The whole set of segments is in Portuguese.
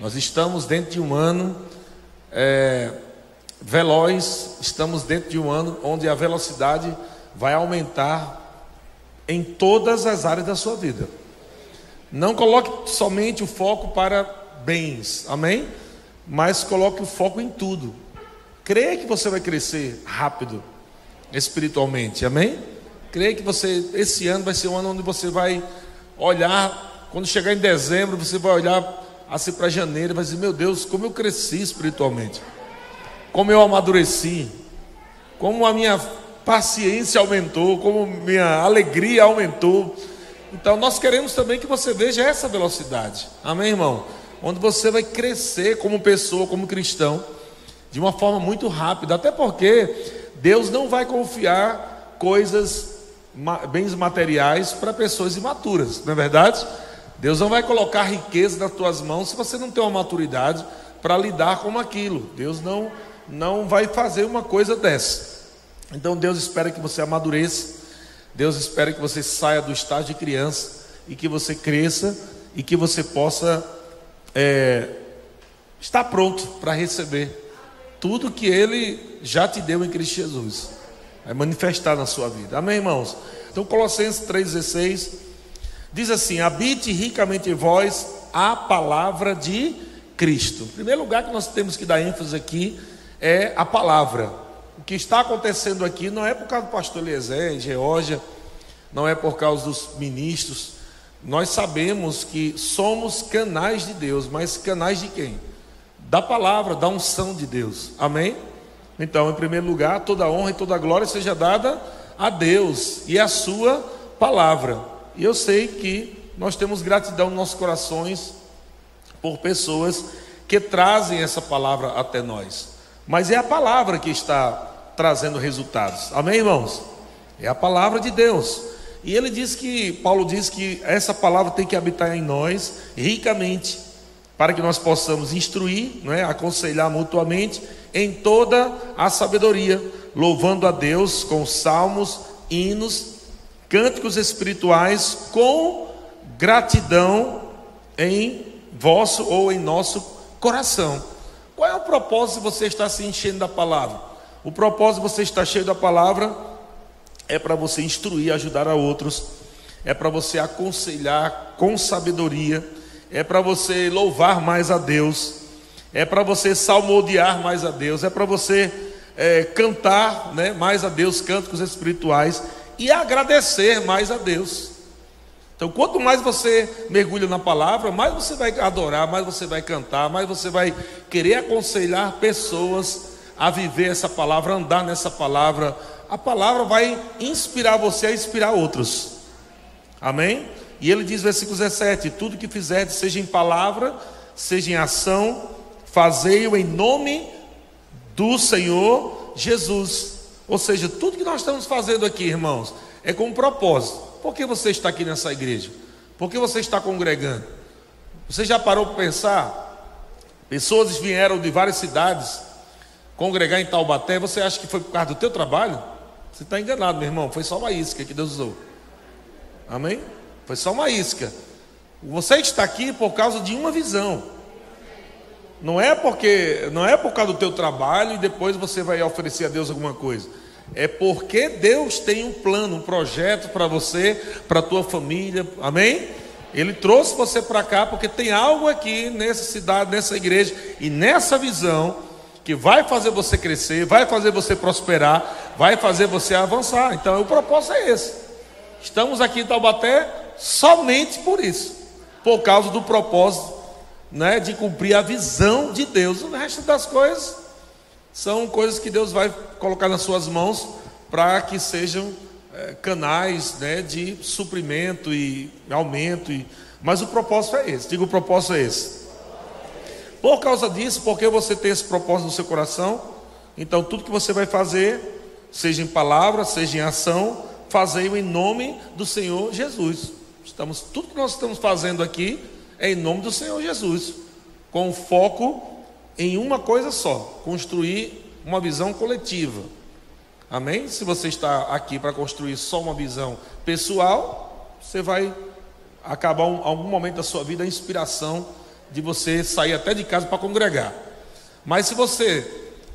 Nós estamos dentro de um ano é, veloz, estamos dentro de um ano onde a velocidade vai aumentar em todas as áreas da sua vida. Não coloque somente o foco para bens, amém? Mas coloque o foco em tudo. Creia que você vai crescer rápido espiritualmente, amém? Creia que você esse ano vai ser um ano onde você vai olhar, quando chegar em dezembro, você vai olhar assim para janeiro e vai dizer: Meu Deus, como eu cresci espiritualmente, como eu amadureci, como a minha paciência aumentou, como minha alegria aumentou. Então, nós queremos também que você veja essa velocidade, amém, irmão? Onde você vai crescer como pessoa, como cristão, de uma forma muito rápida, até porque Deus não vai confiar coisas, bens materiais para pessoas imaturas, não é verdade? Deus não vai colocar riqueza nas tuas mãos se você não tem uma maturidade para lidar com aquilo. Deus não, não vai fazer uma coisa dessa. Então Deus espera que você amadureça. Deus espera que você saia do estágio de criança e que você cresça e que você possa é, estar pronto para receber tudo que Ele já te deu em Cristo Jesus. Vai manifestar na sua vida. Amém, irmãos? Então, Colossenses 3,16 Diz assim: habite ricamente em vós a palavra de Cristo. Em primeiro lugar que nós temos que dar ênfase aqui é a palavra. O que está acontecendo aqui não é por causa do pastor Eliezer, Geórgia, não é por causa dos ministros. Nós sabemos que somos canais de Deus, mas canais de quem? Da palavra, da unção de Deus. Amém? Então, em primeiro lugar, toda honra e toda glória seja dada a Deus e a sua palavra. E eu sei que nós temos gratidão nos nossos corações por pessoas que trazem essa palavra até nós. Mas é a palavra que está trazendo resultados. Amém, irmãos? É a palavra de Deus. E ele diz que, Paulo diz que essa palavra tem que habitar em nós ricamente, para que nós possamos instruir, não é? aconselhar mutuamente em toda a sabedoria, louvando a Deus com salmos, hinos cânticos espirituais com gratidão em vosso ou em nosso coração. Qual é o propósito de você estar se enchendo da palavra? O propósito de você estar cheio da palavra é para você instruir, ajudar a outros, é para você aconselhar com sabedoria, é para você louvar mais a Deus, é para você salmodiar mais a Deus, é para você é, cantar né, mais a Deus cânticos espirituais e agradecer mais a Deus. Então, quanto mais você mergulha na palavra, mais você vai adorar, mais você vai cantar, mais você vai querer aconselhar pessoas a viver essa palavra, andar nessa palavra. A palavra vai inspirar você a inspirar outros. Amém? E ele diz, versículo 17: Tudo que fizerdes, seja em palavra, seja em ação, fazei-o em nome do Senhor Jesus ou seja, tudo que nós estamos fazendo aqui, irmãos, é com um propósito. Por que você está aqui nessa igreja? Por que você está congregando? Você já parou para pensar? Pessoas vieram de várias cidades congregar em Taubaté. Você acha que foi por causa do teu trabalho? Você está enganado, meu irmão. Foi só uma isca que Deus usou. Amém? Foi só uma isca. Você está aqui por causa de uma visão. Não é porque, não é por causa do teu trabalho e depois você vai oferecer a Deus alguma coisa. É porque Deus tem um plano, um projeto para você, para a tua família. Amém? Ele trouxe você para cá porque tem algo aqui nessa cidade, nessa igreja e nessa visão que vai fazer você crescer, vai fazer você prosperar, vai fazer você avançar. Então, o propósito é esse. Estamos aqui em Taubaté somente por isso, por causa do propósito né, de cumprir a visão de Deus. O resto das coisas são coisas que Deus vai colocar nas suas mãos para que sejam é, canais né, de suprimento e aumento. E... Mas o propósito é esse. Digo, o propósito é esse. Por causa disso, porque você tem esse propósito no seu coração, então tudo que você vai fazer, seja em palavra, seja em ação, fazei-o em nome do Senhor Jesus. Estamos, tudo que nós estamos fazendo aqui é em nome do Senhor Jesus, com foco em uma coisa só: construir uma visão coletiva. Amém? Se você está aqui para construir só uma visão pessoal, você vai acabar um, algum momento da sua vida a inspiração de você sair até de casa para congregar. Mas se você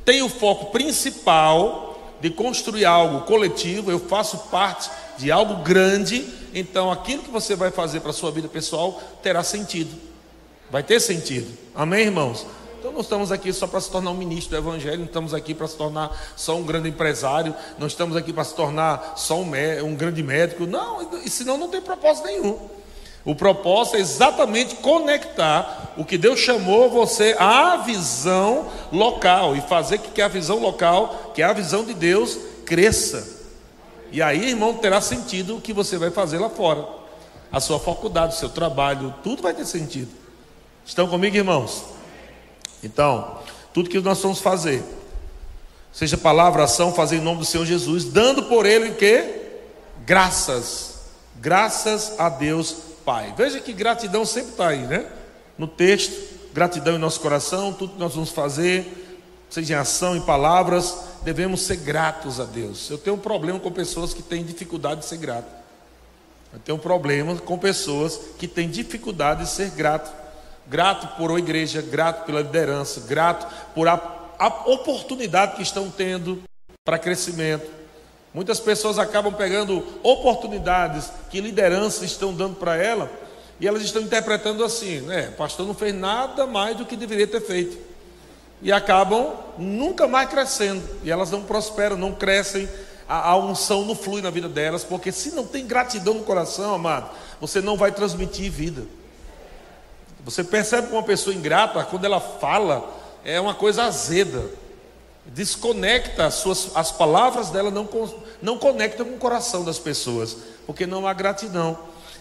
tem o foco principal de construir algo coletivo, eu faço parte de algo grande, então aquilo que você vai fazer para a sua vida pessoal terá sentido. Vai ter sentido. Amém, irmãos? Então não estamos aqui só para se tornar um ministro do Evangelho, não estamos aqui para se tornar só um grande empresário, não estamos aqui para se tornar só um, um grande médico. Não, senão não tem propósito nenhum. O propósito é exatamente conectar o que Deus chamou você à visão local e fazer que a visão local, que é a visão de Deus, cresça. E aí, irmão, terá sentido o que você vai fazer lá fora. A sua faculdade, o seu trabalho, tudo vai ter sentido. Estão comigo, irmãos? Então, tudo que nós vamos fazer, seja palavra, ação, fazer em nome do Senhor Jesus, dando por ele que? Graças. Graças a Deus Pai. Veja que gratidão sempre está aí, né? No texto, gratidão em nosso coração, tudo que nós vamos fazer, seja em ação, em palavras, devemos ser gratos a Deus. Eu tenho um problema com pessoas que têm dificuldade de ser grato. Eu tenho um problema com pessoas que têm dificuldade de ser grato. Grato por uma igreja, grato pela liderança, grato por a, a oportunidade que estão tendo para crescimento. Muitas pessoas acabam pegando oportunidades que lideranças estão dando para ela e elas estão interpretando assim, né? Pastor não fez nada mais do que deveria ter feito. E acabam nunca mais crescendo. E elas não prosperam, não crescem. A, a unção não flui na vida delas, porque se não tem gratidão no coração, amado, você não vai transmitir vida. Você percebe que uma pessoa ingrata, quando ela fala, é uma coisa azeda. Desconecta as, suas, as palavras dela, não, não conecta com o coração das pessoas, porque não há gratidão.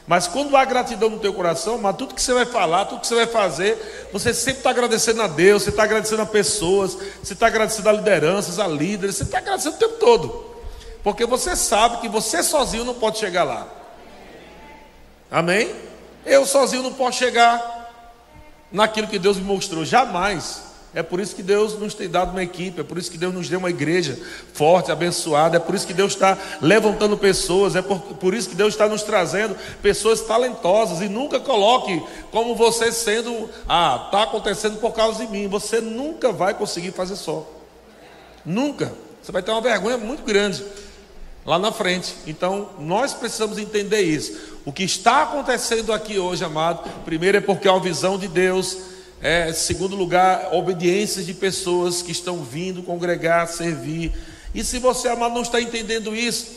Mas quando há gratidão no teu coração, mas tudo que você vai falar, tudo que você vai fazer, você sempre está agradecendo a Deus, você está agradecendo a pessoas, você está agradecendo a lideranças, a líderes, você está agradecendo o tempo todo. Porque você sabe que você sozinho não pode chegar lá. Amém? Eu sozinho não posso chegar naquilo que Deus me mostrou, jamais. É por isso que Deus nos tem dado uma equipe, é por isso que Deus nos deu uma igreja forte, abençoada, é por isso que Deus está levantando pessoas, é por, por isso que Deus está nos trazendo pessoas talentosas e nunca coloque como você sendo, ah, está acontecendo por causa de mim. Você nunca vai conseguir fazer só. Nunca. Você vai ter uma vergonha muito grande lá na frente. Então, nós precisamos entender isso. O que está acontecendo aqui hoje, amado, primeiro é porque é uma visão de Deus é, segundo lugar, obediências de pessoas que estão vindo congregar, servir. E se você, amado, não está entendendo isso,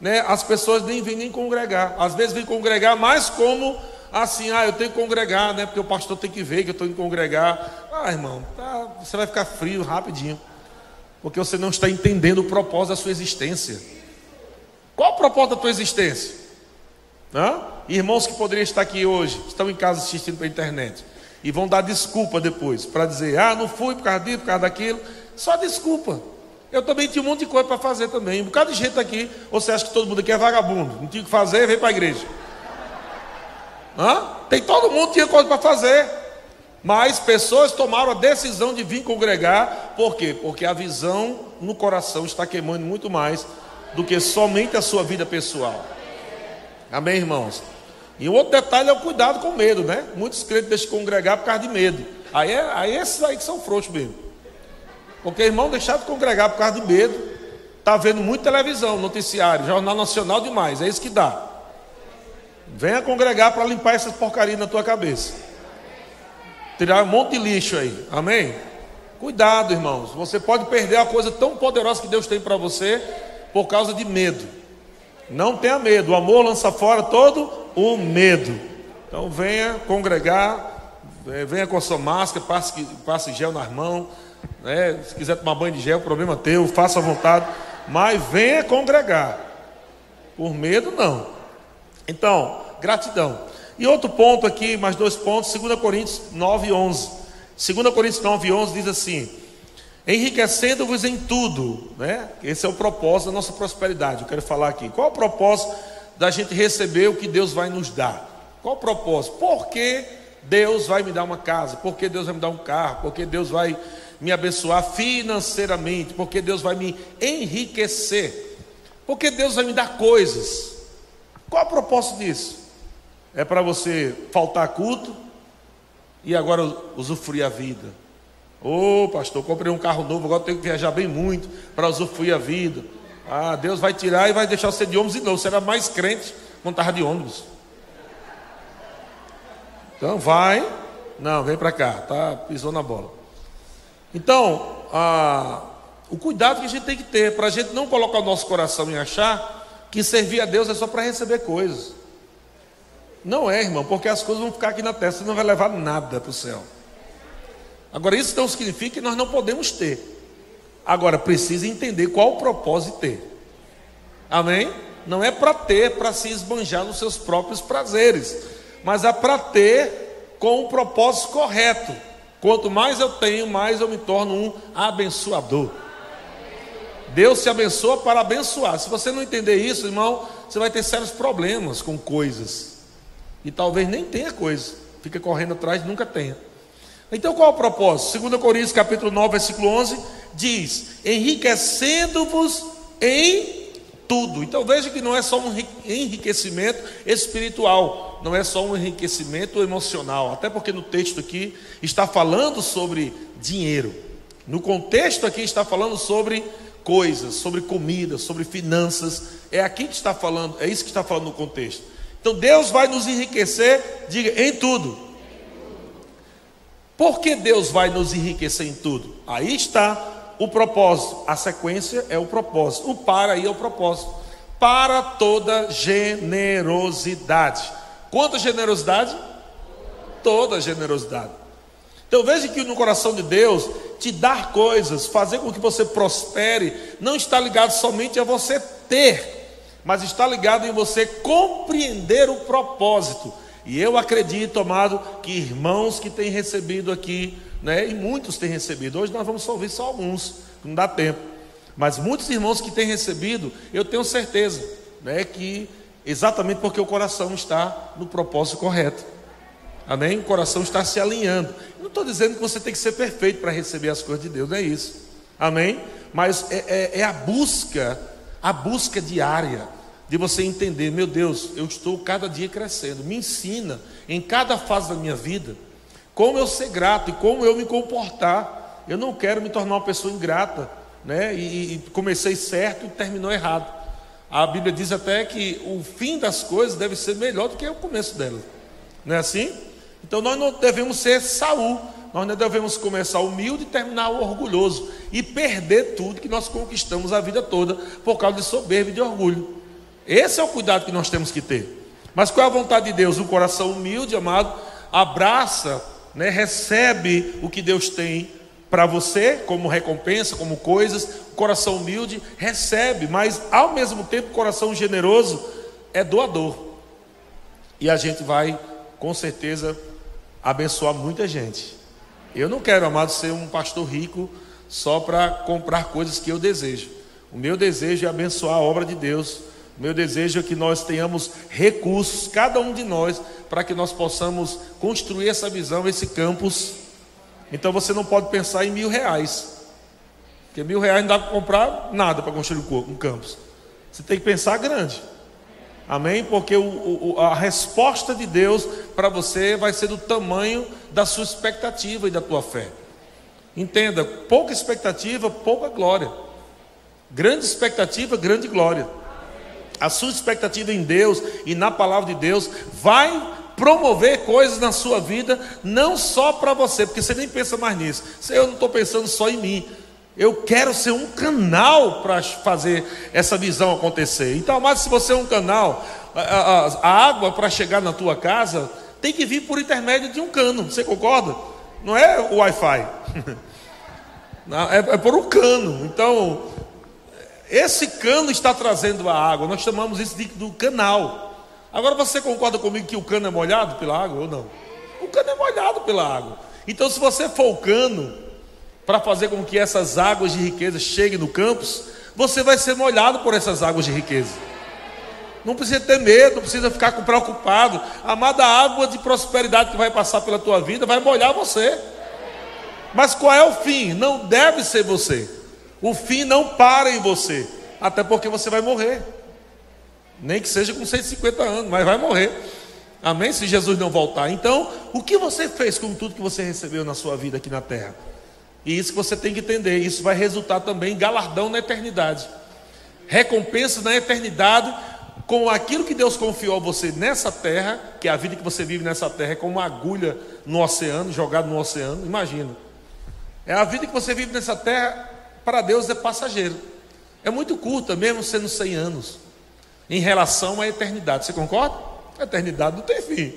né, as pessoas nem vêm nem congregar. Às vezes vêm congregar mais como assim, ah, eu tenho que congregar, né? Porque o pastor tem que ver que eu estou em congregar. Ah, irmão, tá, você vai ficar frio rapidinho. Porque você não está entendendo o propósito da sua existência. Qual o propósito da tua existência? Hã? Irmãos que poderiam estar aqui hoje, estão em casa assistindo pela internet e vão dar desculpa depois para dizer: ah, não fui por causa disso, por causa daquilo. Só desculpa. Eu também tinha um monte de coisa para fazer também. Um bocado de gente aqui. Você acha que todo mundo aqui é vagabundo? Não tinha o que fazer, vem para a igreja. Hã? Tem todo mundo tinha coisa para fazer. Mas pessoas tomaram a decisão de vir congregar. Por quê? Porque a visão no coração está queimando muito mais do que somente a sua vida pessoal. Amém, irmãos? E outro detalhe é o cuidado com medo, né? Muitos crentes deixam de congregar por causa de medo. Aí, é, aí é esses aí que são frouxos mesmo. Porque irmão deixar de congregar por causa de medo, está vendo muita televisão, noticiário, jornal nacional demais, é isso que dá. Venha congregar para limpar essas porcarias na tua cabeça. Tirar um monte de lixo aí. Amém? Cuidado, irmãos. Você pode perder a coisa tão poderosa que Deus tem para você por causa de medo. Não tenha medo. O amor lança fora todo o medo. Então venha congregar, é, venha com a sua máscara, passe, passe gel nas mãos. Né? Se quiser tomar banho de gel, problema teu, faça à vontade. Mas venha congregar. Por medo, não. Então, gratidão. E outro ponto aqui, mais dois pontos, 2 Coríntios 9, 11. 2 Coríntios 9, 11 diz assim: enriquecendo-vos em tudo, né? Esse é o propósito da nossa prosperidade. Eu quero falar aqui. Qual o propósito da gente receber o que Deus vai nos dar. Qual o propósito? Por que Deus vai me dar uma casa? Por que Deus vai me dar um carro? Por que Deus vai me abençoar financeiramente? Por que Deus vai me enriquecer? Por que Deus vai me dar coisas? Qual o propósito disso? É para você faltar culto e agora usufruir a vida. Ô oh, pastor, comprei um carro novo, agora tenho que viajar bem muito para usufruir a vida. Ah, Deus vai tirar e vai deixar você de ônibus de novo. Você era mais crente quando estava de ônibus. Então vai. Não, vem para cá, tá? Pisou na bola. Então, ah, o cuidado que a gente tem que ter para a gente não colocar o nosso coração em achar que servir a Deus é só para receber coisas. Não é, irmão, porque as coisas vão ficar aqui na testa, você não vai levar nada para o céu. Agora, isso não significa que nós não podemos ter. Agora, precisa entender qual o propósito de ter. Amém? Não é para ter, para se esbanjar nos seus próprios prazeres, mas é para ter com o propósito correto. Quanto mais eu tenho, mais eu me torno um abençoador. Deus te abençoa para abençoar. Se você não entender isso, irmão, você vai ter sérios problemas com coisas. E talvez nem tenha coisa. Fica correndo atrás, nunca tenha. Então qual é o propósito? 2 Coríntios capítulo 9, versículo 11 diz: "Enriquecendo-vos em tudo". Então veja que não é só um enriquecimento espiritual, não é só um enriquecimento emocional, até porque no texto aqui está falando sobre dinheiro. No contexto aqui está falando sobre coisas, sobre comida, sobre finanças. É aqui que está falando, é isso que está falando no contexto. Então Deus vai nos enriquecer, diga, em tudo. Por que Deus vai nos enriquecer em tudo? Aí está o propósito. A sequência é o propósito. O para aí é o propósito. Para toda generosidade. Quanta generosidade? Toda generosidade. Então veja que no coração de Deus, te dar coisas, fazer com que você prospere, não está ligado somente a você ter, mas está ligado em você compreender o propósito. E eu acredito, amado, que irmãos que têm recebido aqui, né, e muitos têm recebido, hoje nós vamos só ouvir só alguns, não dá tempo, mas muitos irmãos que têm recebido, eu tenho certeza, né, que exatamente porque o coração está no propósito correto, amém? O coração está se alinhando. Não estou dizendo que você tem que ser perfeito para receber as coisas de Deus, não é isso, amém? Mas é, é, é a busca, a busca diária de você entender, meu Deus, eu estou cada dia crescendo. Me ensina em cada fase da minha vida como eu ser grato e como eu me comportar. Eu não quero me tornar uma pessoa ingrata, né? E, e comecei certo e terminou errado. A Bíblia diz até que o fim das coisas deve ser melhor do que o começo delas. Não é assim? Então nós não devemos ser Saul, nós não devemos começar humilde e terminar orgulhoso e perder tudo que nós conquistamos a vida toda por causa de soberba e de orgulho. Esse é o cuidado que nós temos que ter. Mas qual é a vontade de Deus? Um coração humilde, amado, abraça, né, recebe o que Deus tem para você, como recompensa, como coisas. O coração humilde recebe, mas ao mesmo tempo, o coração generoso é doador. E a gente vai, com certeza, abençoar muita gente. Eu não quero, amado, ser um pastor rico só para comprar coisas que eu desejo. O meu desejo é abençoar a obra de Deus meu desejo é que nós tenhamos recursos, cada um de nós, para que nós possamos construir essa visão, esse campus. Então você não pode pensar em mil reais, porque mil reais não dá para comprar nada para construir um campus. Você tem que pensar grande. Amém? Porque o, o, a resposta de Deus para você vai ser do tamanho da sua expectativa e da tua fé. Entenda, pouca expectativa, pouca glória. Grande expectativa, grande glória a sua expectativa em Deus e na palavra de Deus vai promover coisas na sua vida, não só para você, porque você nem pensa mais nisso. Eu não estou pensando só em mim. Eu quero ser um canal para fazer essa visão acontecer. Então, mas se você é um canal, a, a, a água para chegar na tua casa tem que vir por intermédio de um cano. Você concorda? Não é o Wi-Fi. é, é por um cano. Então, esse cano está trazendo a água, nós chamamos isso de, do canal. Agora você concorda comigo que o cano é molhado pela água ou não? O cano é molhado pela água. Então, se você for o cano para fazer com que essas águas de riqueza cheguem no campus, você vai ser molhado por essas águas de riqueza. Não precisa ter medo, não precisa ficar preocupado. Amada água de prosperidade que vai passar pela tua vida vai molhar você. Mas qual é o fim? Não deve ser você. O fim não para em você, até porque você vai morrer. Nem que seja com 150 anos, mas vai morrer. Amém? Se Jesus não voltar. Então, o que você fez com tudo que você recebeu na sua vida aqui na terra? E isso que você tem que entender. Isso vai resultar também em galardão na eternidade. Recompensa na eternidade com aquilo que Deus confiou a você nessa terra, que é a vida que você vive nessa terra é como uma agulha no oceano, jogada no oceano. Imagina. É a vida que você vive nessa terra, para Deus é passageiro. É muito curta, mesmo sendo 100 anos, em relação à eternidade. Você concorda? A eternidade não tem fim.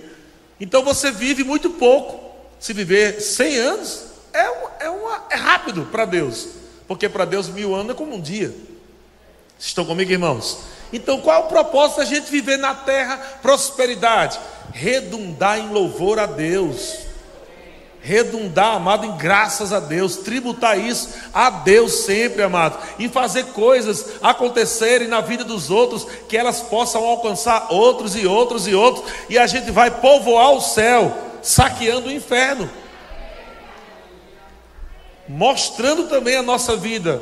Então você vive muito pouco. Se viver 100 anos, é, uma, é, uma, é rápido para Deus. Porque para Deus mil anos é como um dia. Estão comigo, irmãos? Então qual é o propósito da gente viver na terra prosperidade? Redundar em louvor a Deus redundar, amado, em graças a Deus, tributar isso a Deus sempre, amado, e fazer coisas acontecerem na vida dos outros, que elas possam alcançar outros e outros e outros, e a gente vai povoar o céu, saqueando o inferno, mostrando também a nossa vida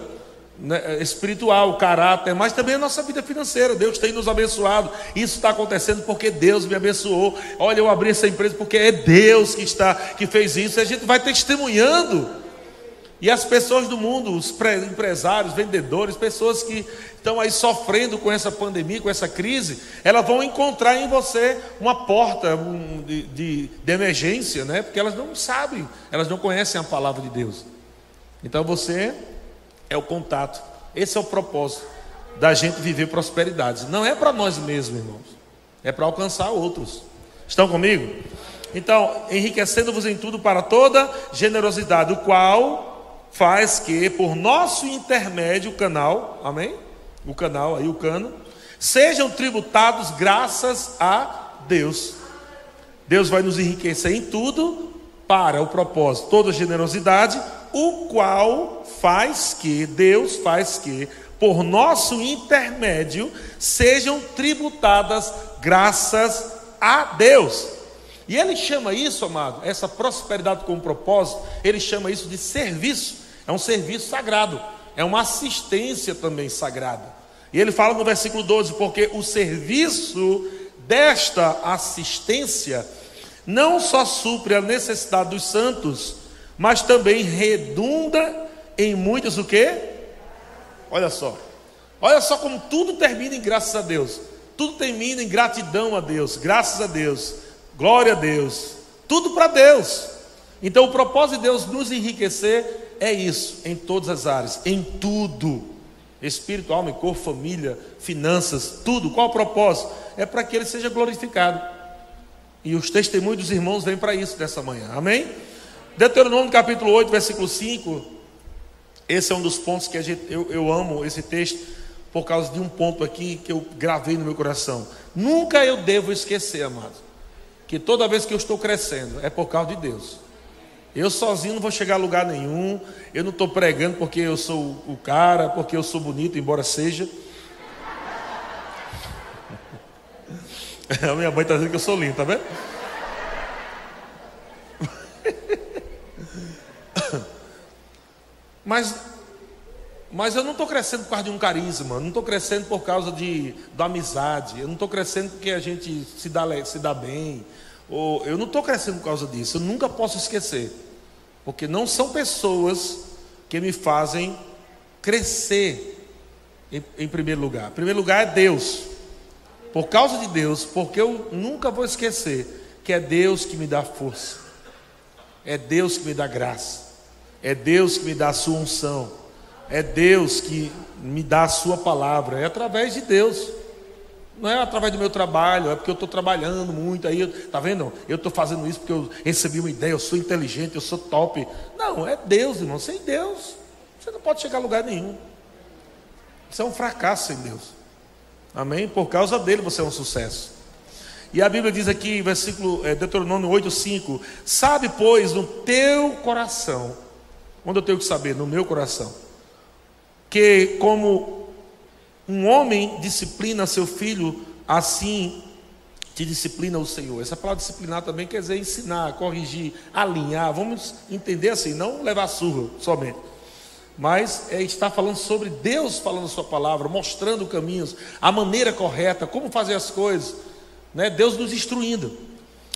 né, espiritual, caráter, mas também a nossa vida financeira. Deus tem nos abençoado. Isso está acontecendo porque Deus me abençoou. Olha, eu abri essa empresa porque é Deus que está que fez isso. E a gente vai testemunhando. E as pessoas do mundo, os empresários, vendedores, pessoas que estão aí sofrendo com essa pandemia, com essa crise, elas vão encontrar em você uma porta de, de, de emergência, né? Porque elas não sabem, elas não conhecem a palavra de Deus. Então você é o contato. Esse é o propósito da gente viver prosperidade. Não é para nós mesmos, irmãos. É para alcançar outros. Estão comigo? Então, enriquecendo-vos em tudo para toda generosidade, o qual faz que, por nosso intermédio, o canal, amém? O canal aí, o cano, sejam tributados graças a Deus. Deus vai nos enriquecer em tudo para o propósito, toda generosidade, o qual faz que, Deus faz que, por nosso intermédio, sejam tributadas graças a Deus. E ele chama isso, amado, essa prosperidade com propósito, ele chama isso de serviço. É um serviço sagrado, é uma assistência também sagrada. E ele fala no versículo 12: porque o serviço desta assistência não só supre a necessidade dos santos, mas também redunda em muitos o quê? Olha só. Olha só como tudo termina em graças a Deus. Tudo termina em gratidão a Deus, graças a Deus, glória a Deus. Tudo para Deus. Então o propósito de Deus nos enriquecer é isso, em todas as áreas, em tudo. Espírito, alma e corpo, família, finanças, tudo. Qual o propósito? É para que ele seja glorificado. E os testemunhos dos irmãos vêm para isso dessa manhã. Amém? Deuteronômio capítulo 8, versículo 5 esse é um dos pontos que gente, eu, eu amo esse texto por causa de um ponto aqui que eu gravei no meu coração. Nunca eu devo esquecer, amado, que toda vez que eu estou crescendo é por causa de Deus. Eu sozinho não vou chegar a lugar nenhum. Eu não estou pregando porque eu sou o cara, porque eu sou bonito, embora seja. A minha mãe está dizendo que eu sou lindo, tá vendo? Mas, mas eu não estou crescendo por causa de um carisma, não estou crescendo por causa de, da amizade, eu não estou crescendo porque a gente se dá, se dá bem, ou, eu não estou crescendo por causa disso, eu nunca posso esquecer, porque não são pessoas que me fazem crescer em, em primeiro lugar. Em primeiro lugar é Deus, por causa de Deus, porque eu nunca vou esquecer que é Deus que me dá força, é Deus que me dá graça. É Deus que me dá a sua unção. É Deus que me dá a sua palavra. É através de Deus. Não é através do meu trabalho, é porque eu estou trabalhando muito aí. Tá vendo? Eu estou fazendo isso porque eu recebi uma ideia, eu sou inteligente, eu sou top. Não, é Deus, irmão. Sem Deus, você não pode chegar a lugar nenhum. Você é um fracasso sem Deus. Amém? Por causa dele você é um sucesso. E a Bíblia diz aqui, versículo é, Deuteronômio 8,5: Sabe, pois, no teu coração Onde eu tenho que saber? No meu coração. Que como um homem disciplina seu filho, assim te disciplina o Senhor. Essa palavra disciplinar também quer dizer ensinar, corrigir, alinhar. Vamos entender assim, não levar surra somente. Mas é estar falando sobre Deus falando sua palavra, mostrando caminhos, a maneira correta, como fazer as coisas. Né? Deus nos instruindo.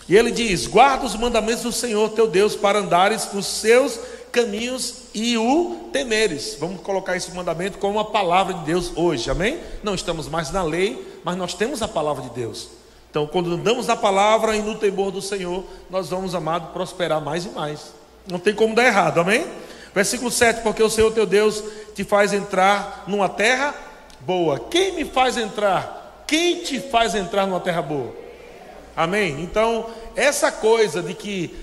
E ele diz: guarda os mandamentos do Senhor teu Deus para andares nos seus caminhos e o temeres. Vamos colocar esse mandamento como a palavra de Deus hoje, amém? Não estamos mais na lei, mas nós temos a palavra de Deus. Então, quando andamos na palavra e no temor do Senhor, nós vamos, amado, prosperar mais e mais. Não tem como dar errado, amém? Versículo 7: Porque o Senhor teu Deus te faz entrar numa terra boa. Quem me faz entrar? Quem te faz entrar numa terra boa? Amém? Então, essa coisa de que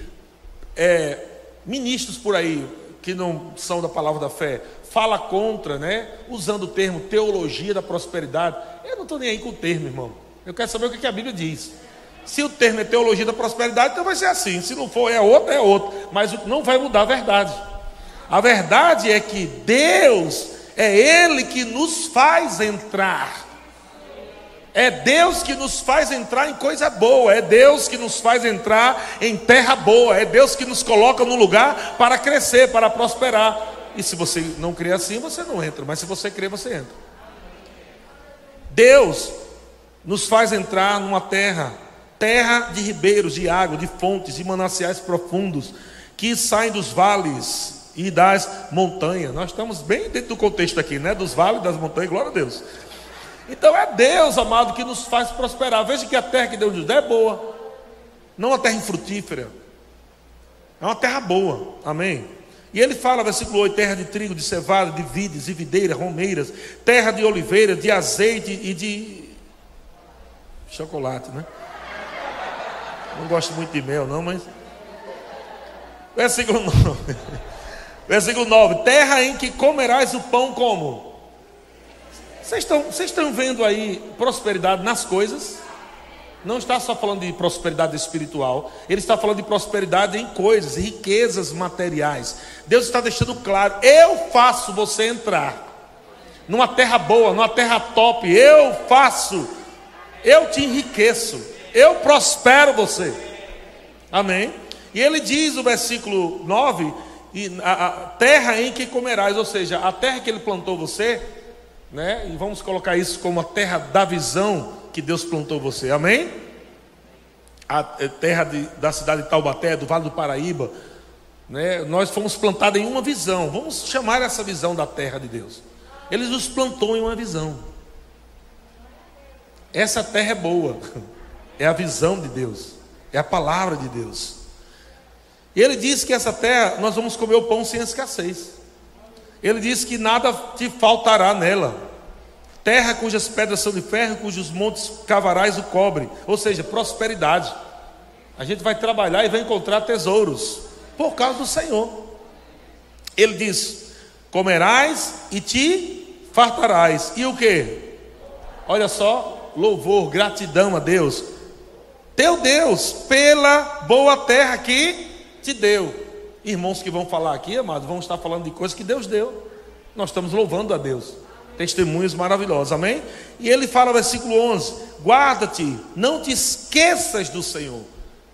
é, ministros por aí, que não são da palavra da fé, fala contra, né? Usando o termo teologia da prosperidade. Eu não estou nem aí com o termo, irmão. Eu quero saber o que a Bíblia diz. Se o termo é teologia da prosperidade, então vai ser assim. Se não for, é outro, é outro. Mas não vai mudar a verdade. A verdade é que Deus é Ele que nos faz entrar. É Deus que nos faz entrar em coisa boa, é Deus que nos faz entrar em terra boa, é Deus que nos coloca no lugar para crescer, para prosperar. E se você não crê assim, você não entra, mas se você crê, você entra. Deus nos faz entrar numa terra, terra de ribeiros, de água, de fontes, de mananciais profundos, que saem dos vales e das montanhas. Nós estamos bem dentro do contexto aqui, né? Dos vales, das montanhas, glória a Deus. Então é Deus, amado, que nos faz prosperar. Veja que a terra que Deus nos dá é boa, não uma terra infrutífera, é uma terra boa, amém? E ele fala, versículo 8: terra de trigo, de cevada, de vides e videiras, romeiras, terra de oliveira, de azeite e de chocolate, né? Não gosto muito de mel, não, mas. Versículo 9. Versículo 9: Terra em que comerás o pão como? Vocês estão, vendo aí prosperidade nas coisas? Não está só falando de prosperidade espiritual, ele está falando de prosperidade em coisas, riquezas materiais. Deus está deixando claro: eu faço você entrar numa terra boa, numa terra top. Eu faço, eu te enriqueço, eu prospero você. Amém? E ele diz o versículo 9: e a, a terra em que comerás, ou seja, a terra que ele plantou você, né? E vamos colocar isso como a terra da visão que Deus plantou você, amém? A é, terra de, da cidade de Taubaté, do Vale do Paraíba, né? Nós fomos plantados em uma visão, vamos chamar essa visão da terra de Deus. Ele nos plantou em uma visão. Essa terra é boa, é a visão de Deus, é a palavra de Deus. Ele diz que essa terra nós vamos comer o pão sem escassez. Ele diz que nada te faltará nela. Terra cujas pedras são de ferro, cujos montes cavarás o cobre, ou seja, prosperidade. A gente vai trabalhar e vai encontrar tesouros por causa do Senhor. Ele diz: comerás e te fartarás. E o que? Olha só, louvor, gratidão a Deus. Teu Deus, pela boa terra que te deu. Irmãos que vão falar aqui, amados, vão estar falando de coisas que Deus deu. Nós estamos louvando a Deus. Testemunhos maravilhosos, amém? E ele fala, versículo 11: Guarda-te, não te esqueças do Senhor.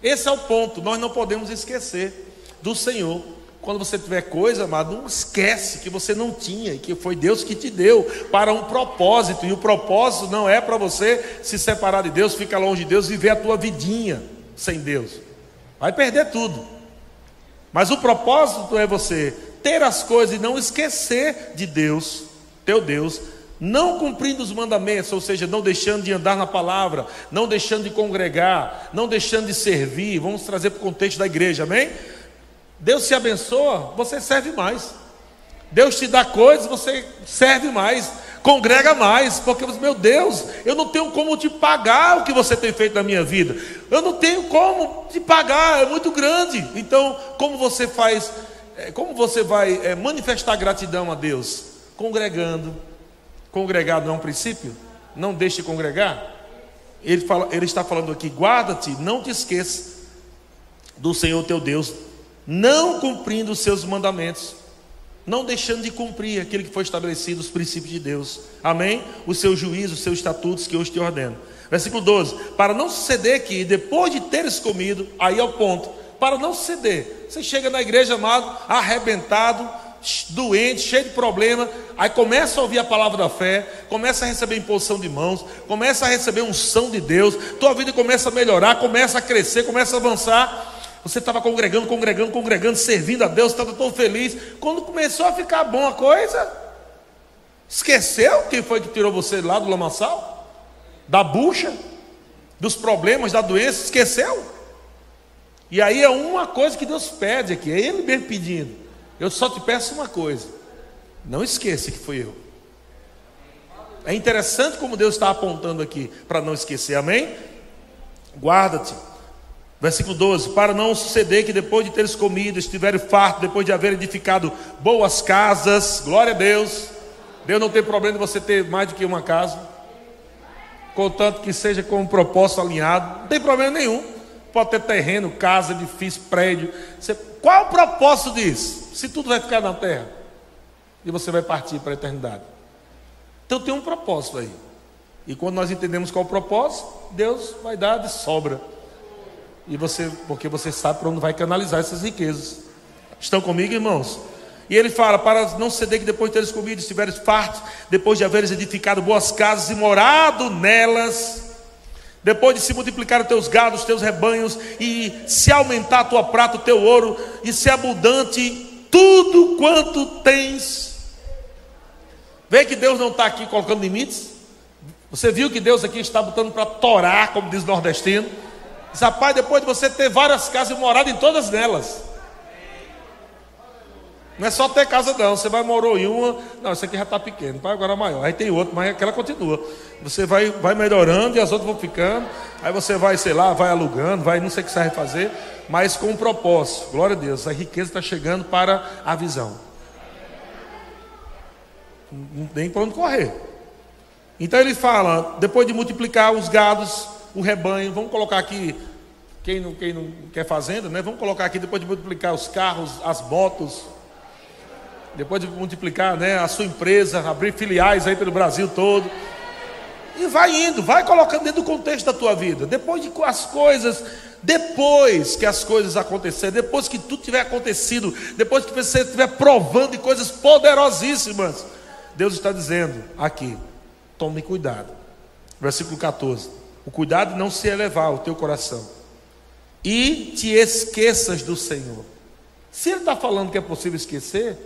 Esse é o ponto, nós não podemos esquecer do Senhor. Quando você tiver coisa, amado, não esquece que você não tinha e que foi Deus que te deu para um propósito. E o propósito não é para você se separar de Deus, ficar longe de Deus, viver a tua vidinha sem Deus. Vai perder tudo. Mas o propósito é você ter as coisas e não esquecer de Deus, teu Deus, não cumprindo os mandamentos, ou seja, não deixando de andar na palavra, não deixando de congregar, não deixando de servir. Vamos trazer para o contexto da igreja, amém? Deus te abençoa, você serve mais. Deus te dá coisas, você serve mais congrega mais, porque meu Deus, eu não tenho como te pagar o que você tem feito na minha vida. Eu não tenho como te pagar, é muito grande. Então, como você faz, é, como você vai é, manifestar gratidão a Deus? Congregando. Congregado não é um princípio? Não deixe de congregar. Ele, fala, ele está falando aqui: guarda-te, não te esqueça do Senhor teu Deus, não cumprindo os seus mandamentos não deixando de cumprir aquilo que foi estabelecido, os princípios de Deus. Amém? Os seus juízos, os seus estatutos que hoje te ordeno. Versículo 12: Para não suceder que, depois de teres comido, aí é o ponto, para não suceder, você chega na igreja, amado, arrebentado, doente, cheio de problema, aí começa a ouvir a palavra da fé, começa a receber imposição de mãos, começa a receber unção de Deus, tua vida começa a melhorar, começa a crescer, começa a avançar. Você estava congregando, congregando, congregando, servindo a Deus, estava tão feliz. Quando começou a ficar bom a coisa, esqueceu quem foi que tirou você lá do lamaçal? Da bucha? Dos problemas, da doença? Esqueceu? E aí é uma coisa que Deus pede aqui, é Ele mesmo pedindo. Eu só te peço uma coisa: não esqueça que fui eu. É interessante como Deus está apontando aqui para não esquecer, amém? Guarda-te. Versículo 12: Para não suceder que depois de teres comido, estiveres farto, depois de haver edificado boas casas, glória a Deus. Deus não tem problema de você ter mais do que uma casa, contanto que seja com um propósito alinhado, não tem problema nenhum pode ter terreno, casa, edifício, prédio. Você, qual o propósito disso? Se tudo vai ficar na terra e você vai partir para a eternidade. Então tem um propósito aí. E quando nós entendemos qual o propósito, Deus vai dar de sobra. E você, porque você sabe para onde vai canalizar essas riquezas. Estão comigo, irmãos? E ele fala: para não ceder que depois de teres comido, estiveres fartos, depois de haveres edificado boas casas e morado nelas, depois de se multiplicar os teus gados, os teus rebanhos, e se aumentar a tua prata, o teu ouro, e ser abundante tudo quanto tens. Vê que Deus não está aqui colocando limites. Você viu que Deus aqui está botando para torar, como diz o nordestino. Diz, rapaz, depois de você ter várias casas e morado em todas elas. Não é só ter casa, não. Você vai morou em uma. Não, essa aqui já está pequeno, pai agora é maior. Aí tem outro, mas aquela continua. Você vai, vai melhorando e as outras vão ficando. Aí você vai, sei lá, vai alugando, vai, não sei o que você vai fazer, mas com um propósito. Glória a Deus, a riqueza está chegando para a visão. Não tem para onde correr. Então ele fala: depois de multiplicar os gados, o rebanho, vamos colocar aqui. Quem não, quem não quer fazenda, né? Vamos colocar aqui, depois de multiplicar os carros, as motos, depois de multiplicar né, a sua empresa, abrir filiais aí pelo Brasil todo. E vai indo, vai colocando dentro do contexto da tua vida. Depois de as coisas, depois que as coisas acontecerem, depois que tudo tiver acontecido, depois que você estiver provando de coisas poderosíssimas, Deus está dizendo aqui: tome cuidado. Versículo 14: O cuidado de não se elevar o teu coração e te esqueças do Senhor. Se ele está falando que é possível esquecer,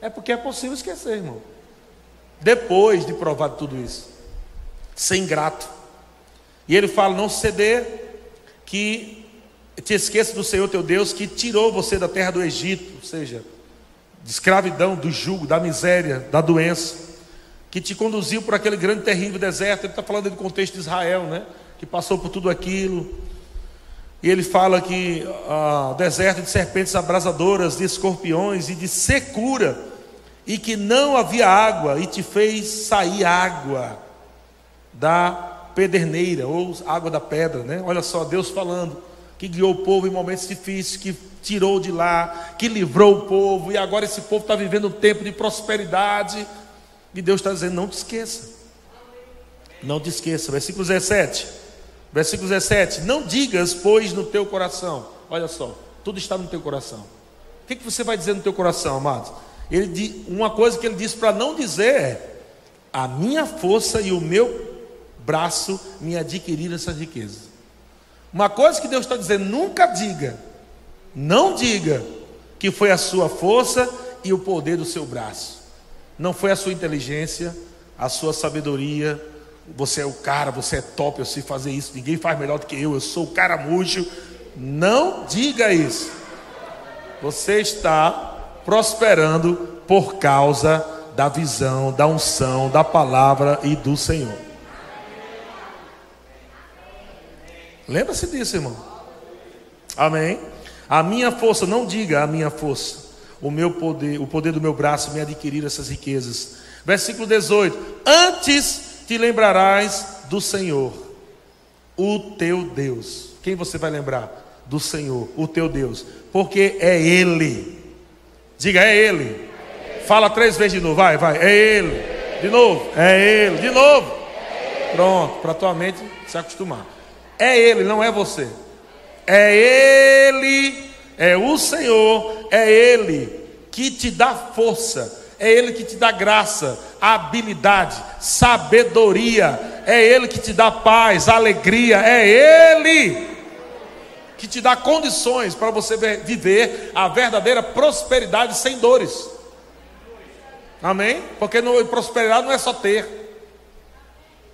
é porque é possível esquecer, irmão. Depois de provar tudo isso, ser ingrato. E ele fala: não ceder, que te esqueça do Senhor teu Deus, que tirou você da terra do Egito, ou seja, de escravidão, do jugo, da miséria, da doença, que te conduziu por aquele grande terrível deserto. Ele está falando do contexto de Israel, né? Que passou por tudo aquilo, e ele fala que ah, deserto de serpentes abrasadoras, de escorpiões e de secura, e que não havia água, e te fez sair água da pederneira, ou água da pedra, né? Olha só, Deus falando, que guiou o povo em momentos difíceis, que tirou de lá, que livrou o povo, e agora esse povo está vivendo um tempo de prosperidade, e Deus está dizendo: não te esqueça, não te esqueça, versículo 17. Versículo 17: Não digas, pois, no teu coração. Olha só, tudo está no teu coração. O que, que você vai dizer no teu coração, amados? Ele, uma coisa que ele disse para não dizer é: A minha força e o meu braço me adquiriram essas riquezas. Uma coisa que Deus está dizendo: nunca diga, não diga que foi a sua força e o poder do seu braço. Não foi a sua inteligência, a sua sabedoria, você é o cara, você é top, eu sei fazer isso, ninguém faz melhor do que eu, eu sou o cara. Não diga isso. Você está prosperando por causa da visão, da unção, da palavra e do Senhor. Lembra-se disso, irmão. Amém. A minha força, não diga a minha força, o meu poder, o poder do meu braço me adquirir essas riquezas. Versículo 18: Antes te lembrarás do Senhor, o teu Deus. Quem você vai lembrar? Do Senhor, o teu Deus, porque é Ele. Diga, é Ele. Fala três vezes de novo, vai, vai, é Ele. De novo, é Ele. De novo. Pronto, para tua mente se acostumar. É Ele, não é você. É Ele, é o Senhor, é Ele que te dá força, é Ele que te dá graça, habilidade, sabedoria, é Ele que te dá paz, alegria, é Ele que te dá condições para você viver a verdadeira prosperidade sem dores. Amém? Porque no, prosperar não é só ter,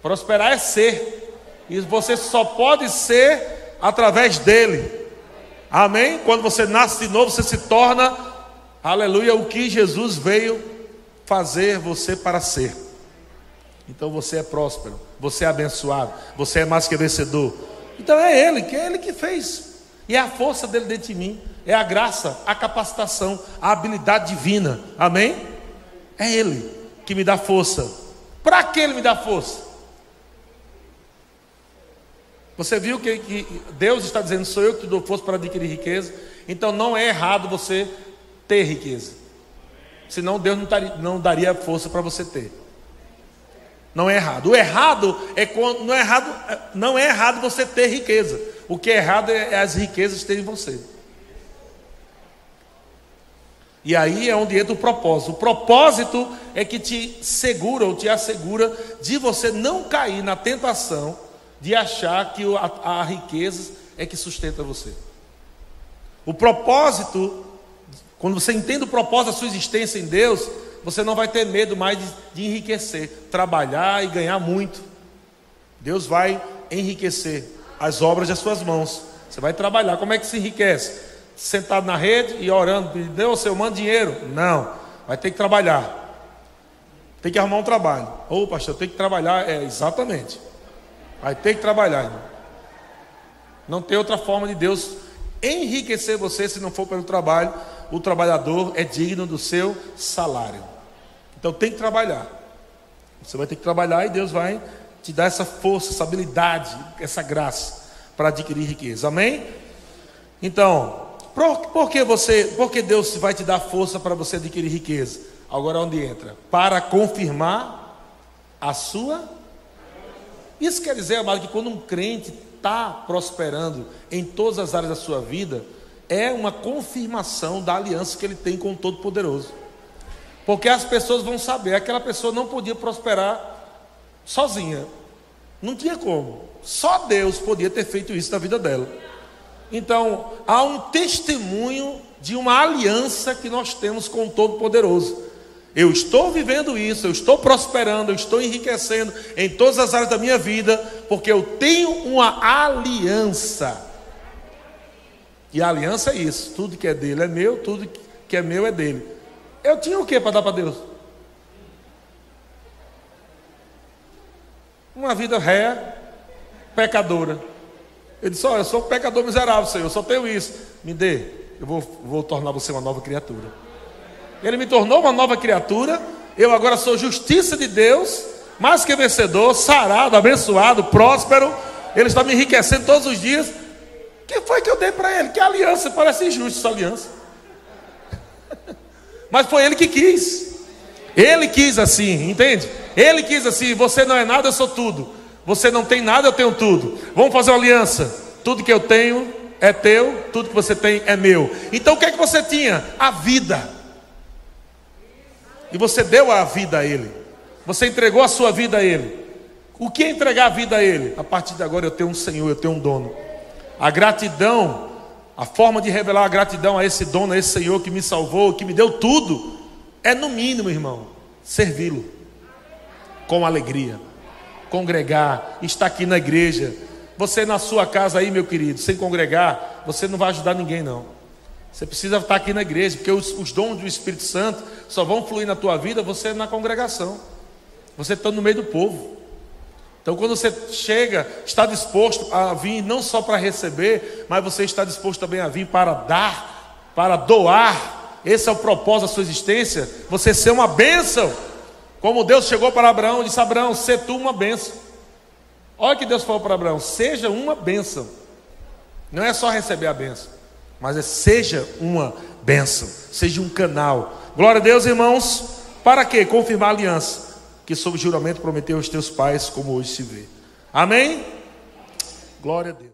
prosperar é ser, e você só pode ser através dele. Amém? Quando você nasce de novo, você se torna, aleluia, o que Jesus veio fazer você para ser. Então você é próspero, você é abençoado, você é mais que vencedor. Então é Ele, que é Ele que fez. E é a força dele dentro de mim, é a graça, a capacitação, a habilidade divina. Amém? É Ele que me dá força. Para que Ele me dá força? Você viu que, que, Deus está dizendo: sou eu que te dou força para adquirir riqueza. Então não é errado você ter riqueza. Senão Deus não, taria, não daria força para você ter. Não é errado. O errado é quando não é errado, não é errado você ter riqueza. O que é errado é, é as riquezas terem você. E aí é onde entra o propósito. O propósito é que te segura ou te assegura de você não cair na tentação de achar que a, a riqueza é que sustenta você. O propósito, quando você entende o propósito da sua existência em Deus, você não vai ter medo mais de, de enriquecer, trabalhar e ganhar muito. Deus vai enriquecer as obras das suas mãos. Você vai trabalhar. Como é que se enriquece? Sentado na rede e orando, Deus, eu mando dinheiro. Não, vai ter que trabalhar. Tem que arrumar um trabalho. Ô oh, pastor, tem que trabalhar. É, exatamente. Vai ter que trabalhar, irmão. Não tem outra forma de Deus enriquecer você se não for pelo trabalho. O trabalhador é digno do seu salário. Então tem que trabalhar. Você vai ter que trabalhar e Deus vai te dar essa força, essa habilidade, essa graça para adquirir riqueza. Amém? Então, por, por, que você, por que Deus vai te dar força para você adquirir riqueza? Agora onde entra? Para confirmar a sua isso quer dizer, amado, que quando um crente está prosperando em todas as áreas da sua vida, é uma confirmação da aliança que ele tem com o Todo-Poderoso. Porque as pessoas vão saber, aquela pessoa não podia prosperar sozinha. Não tinha como. Só Deus podia ter feito isso na vida dela. Então, há um testemunho de uma aliança que nós temos com o Todo-Poderoso. Eu estou vivendo isso, eu estou prosperando, eu estou enriquecendo em todas as áreas da minha vida, porque eu tenho uma aliança. E a aliança é isso: tudo que é dele é meu, tudo que é meu é dele. Eu tinha o que para dar para Deus? Uma vida ré, pecadora. Ele disse: Olha, eu sou um pecador miserável, Senhor, eu só tenho isso. Me dê, eu vou, vou tornar você uma nova criatura. Ele me tornou uma nova criatura. Eu agora sou justiça de Deus, mais que vencedor, sarado, abençoado, próspero. Ele está me enriquecendo todos os dias. Que foi que eu dei para ele? Que aliança? Parece injusto essa aliança. Mas foi ele que quis. Ele quis assim, entende? Ele quis assim: você não é nada, eu sou tudo. Você não tem nada, eu tenho tudo. Vamos fazer uma aliança. Tudo que eu tenho é teu, tudo que você tem é meu. Então o que é que você tinha? A vida. E você deu a vida a Ele. Você entregou a sua vida a Ele. O que é entregar a vida a Ele? A partir de agora eu tenho um Senhor, eu tenho um dono. A gratidão, a forma de revelar a gratidão a esse dono, a esse Senhor que me salvou, que me deu tudo, é no mínimo, irmão, servi-lo com alegria, congregar, estar aqui na igreja. Você na sua casa aí, meu querido, sem congregar, você não vai ajudar ninguém, não. Você precisa estar aqui na igreja, porque os, os, dons do Espírito Santo só vão fluir na tua vida você na congregação. Você está no meio do povo. Então, quando você chega, está disposto a vir não só para receber, mas você está disposto também a vir para dar, para doar. Esse é o propósito da sua existência. Você ser uma bênção. Como Deus chegou para Abraão e disse: Abraão, se tu uma bênção. Olha que Deus falou para Abraão: seja uma bênção. Não é só receber a bênção mas é, seja uma bênção, seja um canal. Glória a Deus, irmãos. Para quê? Confirmar a aliança que sob juramento prometeu aos teus pais, como hoje se vê. Amém? Glória a Deus.